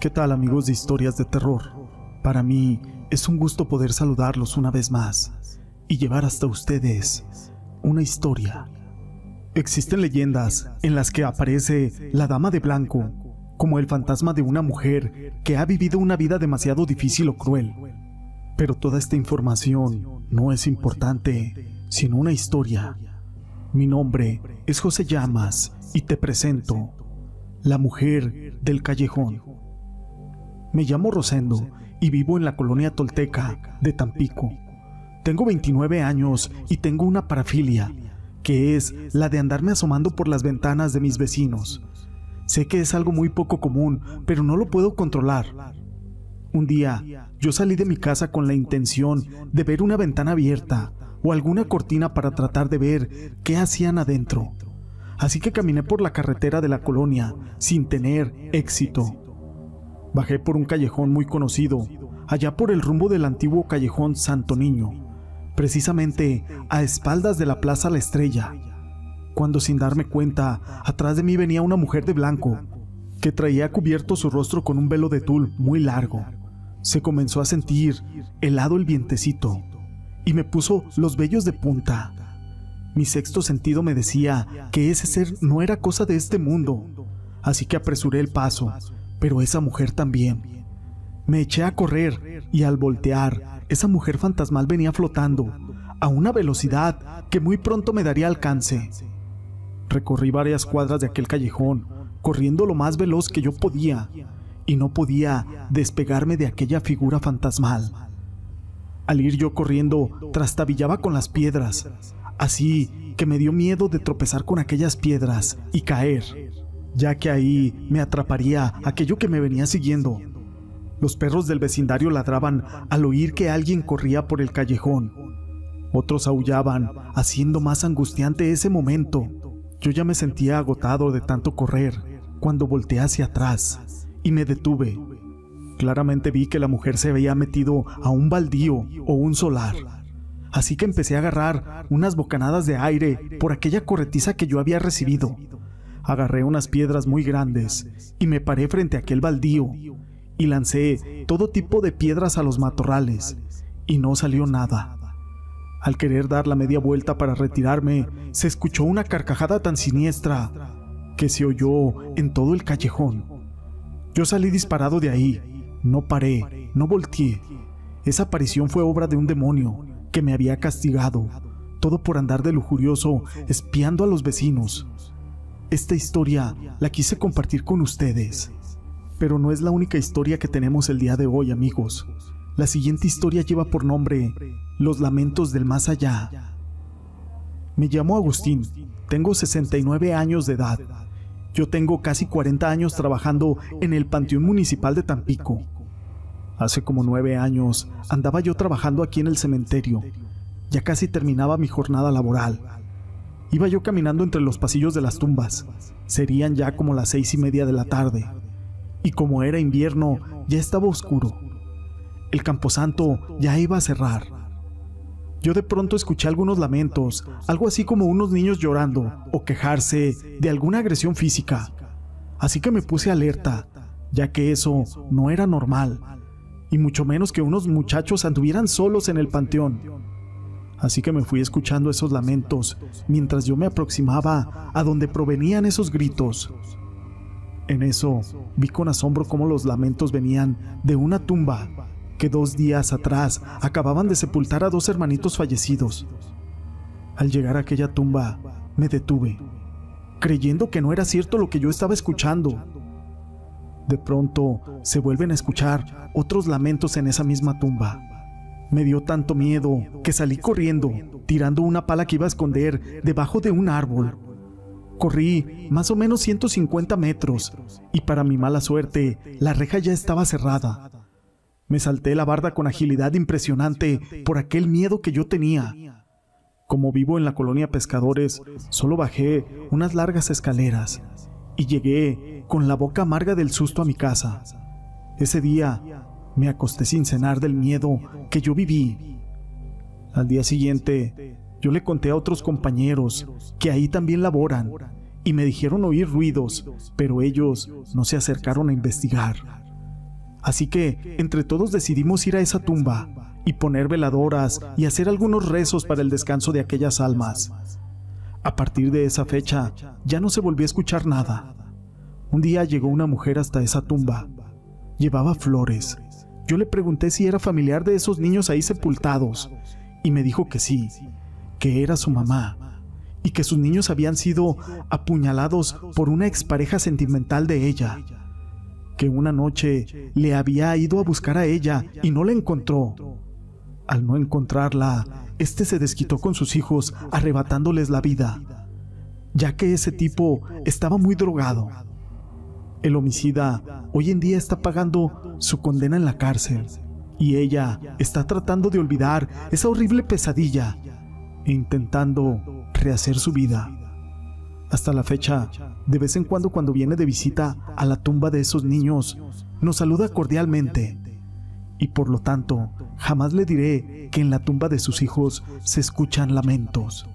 ¿Qué tal amigos de historias de terror? Para mí es un gusto poder saludarlos una vez más y llevar hasta ustedes una historia. Existen leyendas en las que aparece la Dama de Blanco como el fantasma de una mujer que ha vivido una vida demasiado difícil o cruel. Pero toda esta información no es importante, sino una historia. Mi nombre es José Llamas y te presento La Mujer del Callejón. Me llamo Rosendo y vivo en la colonia tolteca de Tampico. Tengo 29 años y tengo una parafilia, que es la de andarme asomando por las ventanas de mis vecinos. Sé que es algo muy poco común, pero no lo puedo controlar. Un día, yo salí de mi casa con la intención de ver una ventana abierta o alguna cortina para tratar de ver qué hacían adentro. Así que caminé por la carretera de la colonia sin tener éxito. Bajé por un callejón muy conocido, allá por el rumbo del antiguo callejón Santo Niño, precisamente a espaldas de la Plaza La Estrella, cuando sin darme cuenta, atrás de mí venía una mujer de blanco, que traía cubierto su rostro con un velo de tul muy largo. Se comenzó a sentir helado el vientecito y me puso los vellos de punta. Mi sexto sentido me decía que ese ser no era cosa de este mundo, así que apresuré el paso pero esa mujer también. Me eché a correr y al voltear, esa mujer fantasmal venía flotando a una velocidad que muy pronto me daría alcance. Recorrí varias cuadras de aquel callejón, corriendo lo más veloz que yo podía, y no podía despegarme de aquella figura fantasmal. Al ir yo corriendo, trastabillaba con las piedras, así que me dio miedo de tropezar con aquellas piedras y caer ya que ahí me atraparía aquello que me venía siguiendo. Los perros del vecindario ladraban al oír que alguien corría por el callejón. Otros aullaban, haciendo más angustiante ese momento. Yo ya me sentía agotado de tanto correr cuando volteé hacia atrás y me detuve. Claramente vi que la mujer se había metido a un baldío o un solar. Así que empecé a agarrar unas bocanadas de aire por aquella corretiza que yo había recibido agarré unas piedras muy grandes y me paré frente a aquel baldío y lancé todo tipo de piedras a los matorrales y no salió nada. Al querer dar la media vuelta para retirarme, se escuchó una carcajada tan siniestra que se oyó en todo el callejón. Yo salí disparado de ahí, no paré, no volteé. Esa aparición fue obra de un demonio que me había castigado, todo por andar de lujurioso espiando a los vecinos. Esta historia la quise compartir con ustedes, pero no es la única historia que tenemos el día de hoy, amigos. La siguiente historia lleva por nombre Los Lamentos del Más Allá. Me llamo Agustín, tengo 69 años de edad. Yo tengo casi 40 años trabajando en el Panteón Municipal de Tampico. Hace como nueve años andaba yo trabajando aquí en el cementerio. Ya casi terminaba mi jornada laboral Iba yo caminando entre los pasillos de las tumbas. Serían ya como las seis y media de la tarde. Y como era invierno, ya estaba oscuro. El camposanto ya iba a cerrar. Yo de pronto escuché algunos lamentos, algo así como unos niños llorando o quejarse de alguna agresión física. Así que me puse alerta, ya que eso no era normal, y mucho menos que unos muchachos anduvieran solos en el panteón así que me fui escuchando esos lamentos mientras yo me aproximaba a donde provenían esos gritos. En eso vi con asombro cómo los lamentos venían de una tumba que dos días atrás acababan de sepultar a dos hermanitos fallecidos. Al llegar a aquella tumba, me detuve, creyendo que no era cierto lo que yo estaba escuchando. De pronto se vuelven a escuchar otros lamentos en esa misma tumba. Me dio tanto miedo que salí corriendo, tirando una pala que iba a esconder debajo de un árbol. Corrí más o menos 150 metros y para mi mala suerte, la reja ya estaba cerrada. Me salté la barda con agilidad impresionante por aquel miedo que yo tenía. Como vivo en la colonia Pescadores, solo bajé unas largas escaleras y llegué con la boca amarga del susto a mi casa. Ese día me acosté sin cenar del miedo que yo viví. Al día siguiente, yo le conté a otros compañeros que ahí también laboran y me dijeron oír ruidos, pero ellos no se acercaron a investigar. Así que entre todos decidimos ir a esa tumba y poner veladoras y hacer algunos rezos para el descanso de aquellas almas. A partir de esa fecha ya no se volvió a escuchar nada. Un día llegó una mujer hasta esa tumba. Llevaba flores. Yo le pregunté si era familiar de esos niños ahí sepultados y me dijo que sí, que era su mamá y que sus niños habían sido apuñalados por una expareja sentimental de ella, que una noche le había ido a buscar a ella y no la encontró. Al no encontrarla, este se desquitó con sus hijos, arrebatándoles la vida, ya que ese tipo estaba muy drogado. El homicida hoy en día está pagando su condena en la cárcel y ella está tratando de olvidar esa horrible pesadilla e intentando rehacer su vida. Hasta la fecha, de vez en cuando cuando viene de visita a la tumba de esos niños, nos saluda cordialmente y por lo tanto jamás le diré que en la tumba de sus hijos se escuchan lamentos.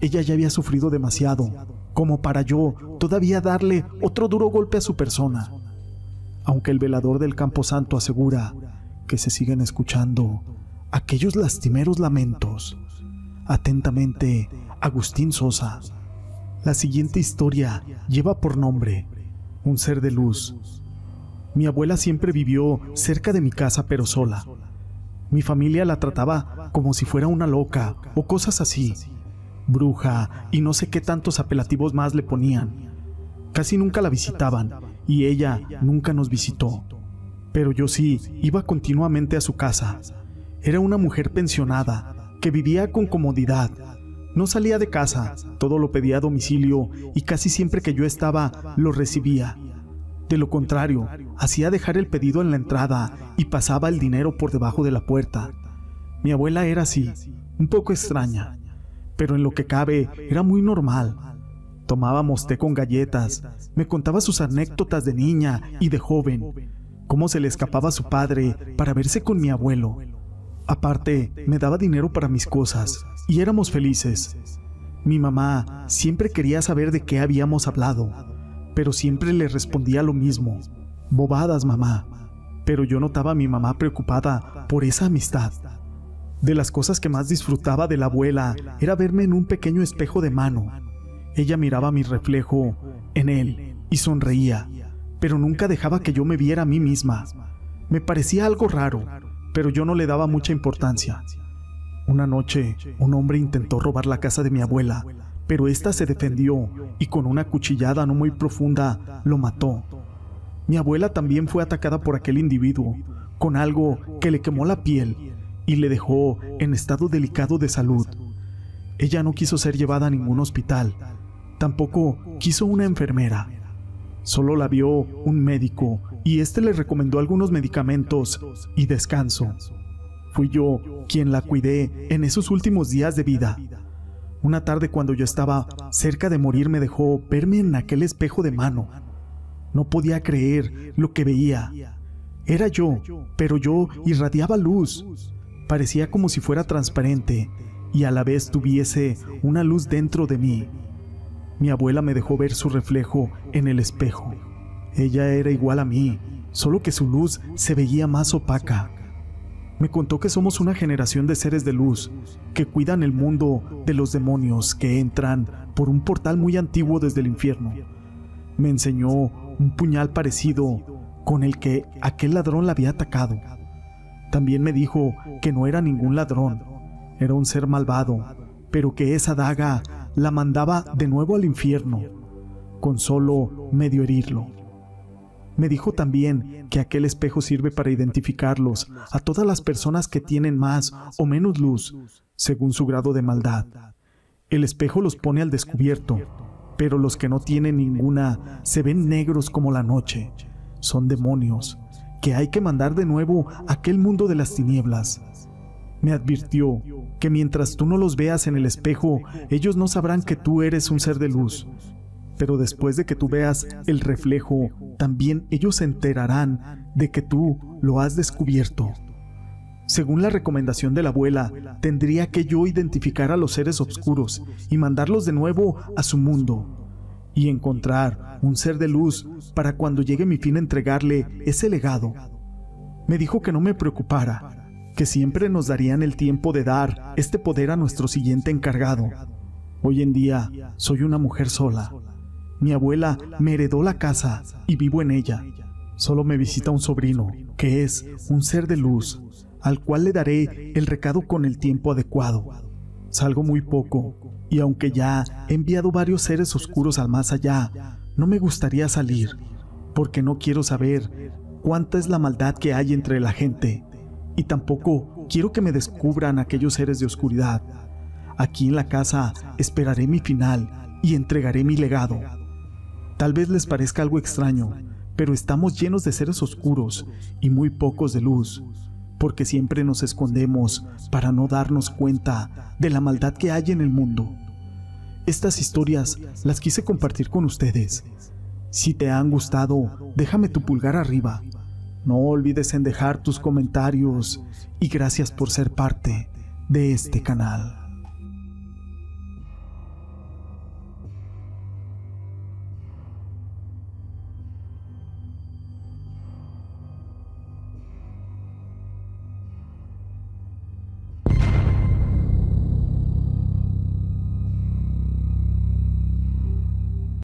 Ella ya había sufrido demasiado como para yo todavía darle otro duro golpe a su persona. Aunque el velador del Camposanto asegura que se siguen escuchando aquellos lastimeros lamentos. Atentamente, Agustín Sosa. La siguiente historia lleva por nombre Un ser de luz, mi abuela siempre vivió cerca de mi casa pero sola. Mi familia la trataba como si fuera una loca o cosas así. Bruja y no sé qué tantos apelativos más le ponían. Casi nunca la visitaban y ella nunca nos visitó. Pero yo sí iba continuamente a su casa. Era una mujer pensionada que vivía con comodidad. No salía de casa, todo lo pedía a domicilio y casi siempre que yo estaba lo recibía. De lo contrario, hacía dejar el pedido en la entrada y pasaba el dinero por debajo de la puerta. Mi abuela era así, un poco extraña, pero en lo que cabe era muy normal. Tomábamos té con galletas, me contaba sus anécdotas de niña y de joven, cómo se le escapaba a su padre para verse con mi abuelo. Aparte, me daba dinero para mis cosas y éramos felices. Mi mamá siempre quería saber de qué habíamos hablado pero siempre le respondía lo mismo. Bobadas, mamá. Pero yo notaba a mi mamá preocupada por esa amistad. De las cosas que más disfrutaba de la abuela era verme en un pequeño espejo de mano. Ella miraba mi reflejo en él y sonreía, pero nunca dejaba que yo me viera a mí misma. Me parecía algo raro, pero yo no le daba mucha importancia. Una noche, un hombre intentó robar la casa de mi abuela pero ésta se defendió y con una cuchillada no muy profunda lo mató. Mi abuela también fue atacada por aquel individuo, con algo que le quemó la piel y le dejó en estado delicado de salud. Ella no quiso ser llevada a ningún hospital, tampoco quiso una enfermera. Solo la vio un médico y éste le recomendó algunos medicamentos y descanso. Fui yo quien la cuidé en esos últimos días de vida una tarde cuando yo estaba cerca de morir me dejó verme en aquel espejo de mano. No podía creer lo que veía. Era yo, pero yo irradiaba luz. Parecía como si fuera transparente y a la vez tuviese una luz dentro de mí. Mi abuela me dejó ver su reflejo en el espejo. Ella era igual a mí, solo que su luz se veía más opaca me contó que somos una generación de seres de luz que cuidan el mundo de los demonios que entran por un portal muy antiguo desde el infierno. Me enseñó un puñal parecido con el que aquel ladrón la había atacado. También me dijo que no era ningún ladrón, era un ser malvado, pero que esa daga la mandaba de nuevo al infierno, con solo medio herirlo. Me dijo también que aquel espejo sirve para identificarlos a todas las personas que tienen más o menos luz, según su grado de maldad. El espejo los pone al descubierto, pero los que no tienen ninguna se ven negros como la noche. Son demonios que hay que mandar de nuevo a aquel mundo de las tinieblas. Me advirtió que mientras tú no los veas en el espejo, ellos no sabrán que tú eres un ser de luz, pero después de que tú veas el reflejo, también ellos se enterarán de que tú lo has descubierto. Según la recomendación de la abuela, tendría que yo identificar a los seres oscuros y mandarlos de nuevo a su mundo, y encontrar un ser de luz para cuando llegue mi fin entregarle ese legado. me dijo que no me preocupara, que siempre nos darían el tiempo de dar este poder a nuestro siguiente encargado. Hoy en día soy una mujer sola. Mi abuela me heredó la casa y vivo en ella. Solo me visita un sobrino, que es un ser de luz, al cual le daré el recado con el tiempo adecuado. Salgo muy poco, y aunque ya he enviado varios seres oscuros al más allá, no me gustaría salir, porque no quiero saber cuánta es la maldad que hay entre la gente y tampoco quiero que me descubran aquellos seres de oscuridad. Aquí en la casa esperaré mi final y entregaré mi legado. Tal vez les parezca algo extraño, pero estamos llenos de seres oscuros y muy pocos de luz, porque siempre nos escondemos para no darnos cuenta de la maldad que hay en el mundo. Estas historias las quise compartir con ustedes. Si te han gustado, déjame tu pulgar arriba no olvides en dejar tus comentarios y gracias por ser parte de este canal.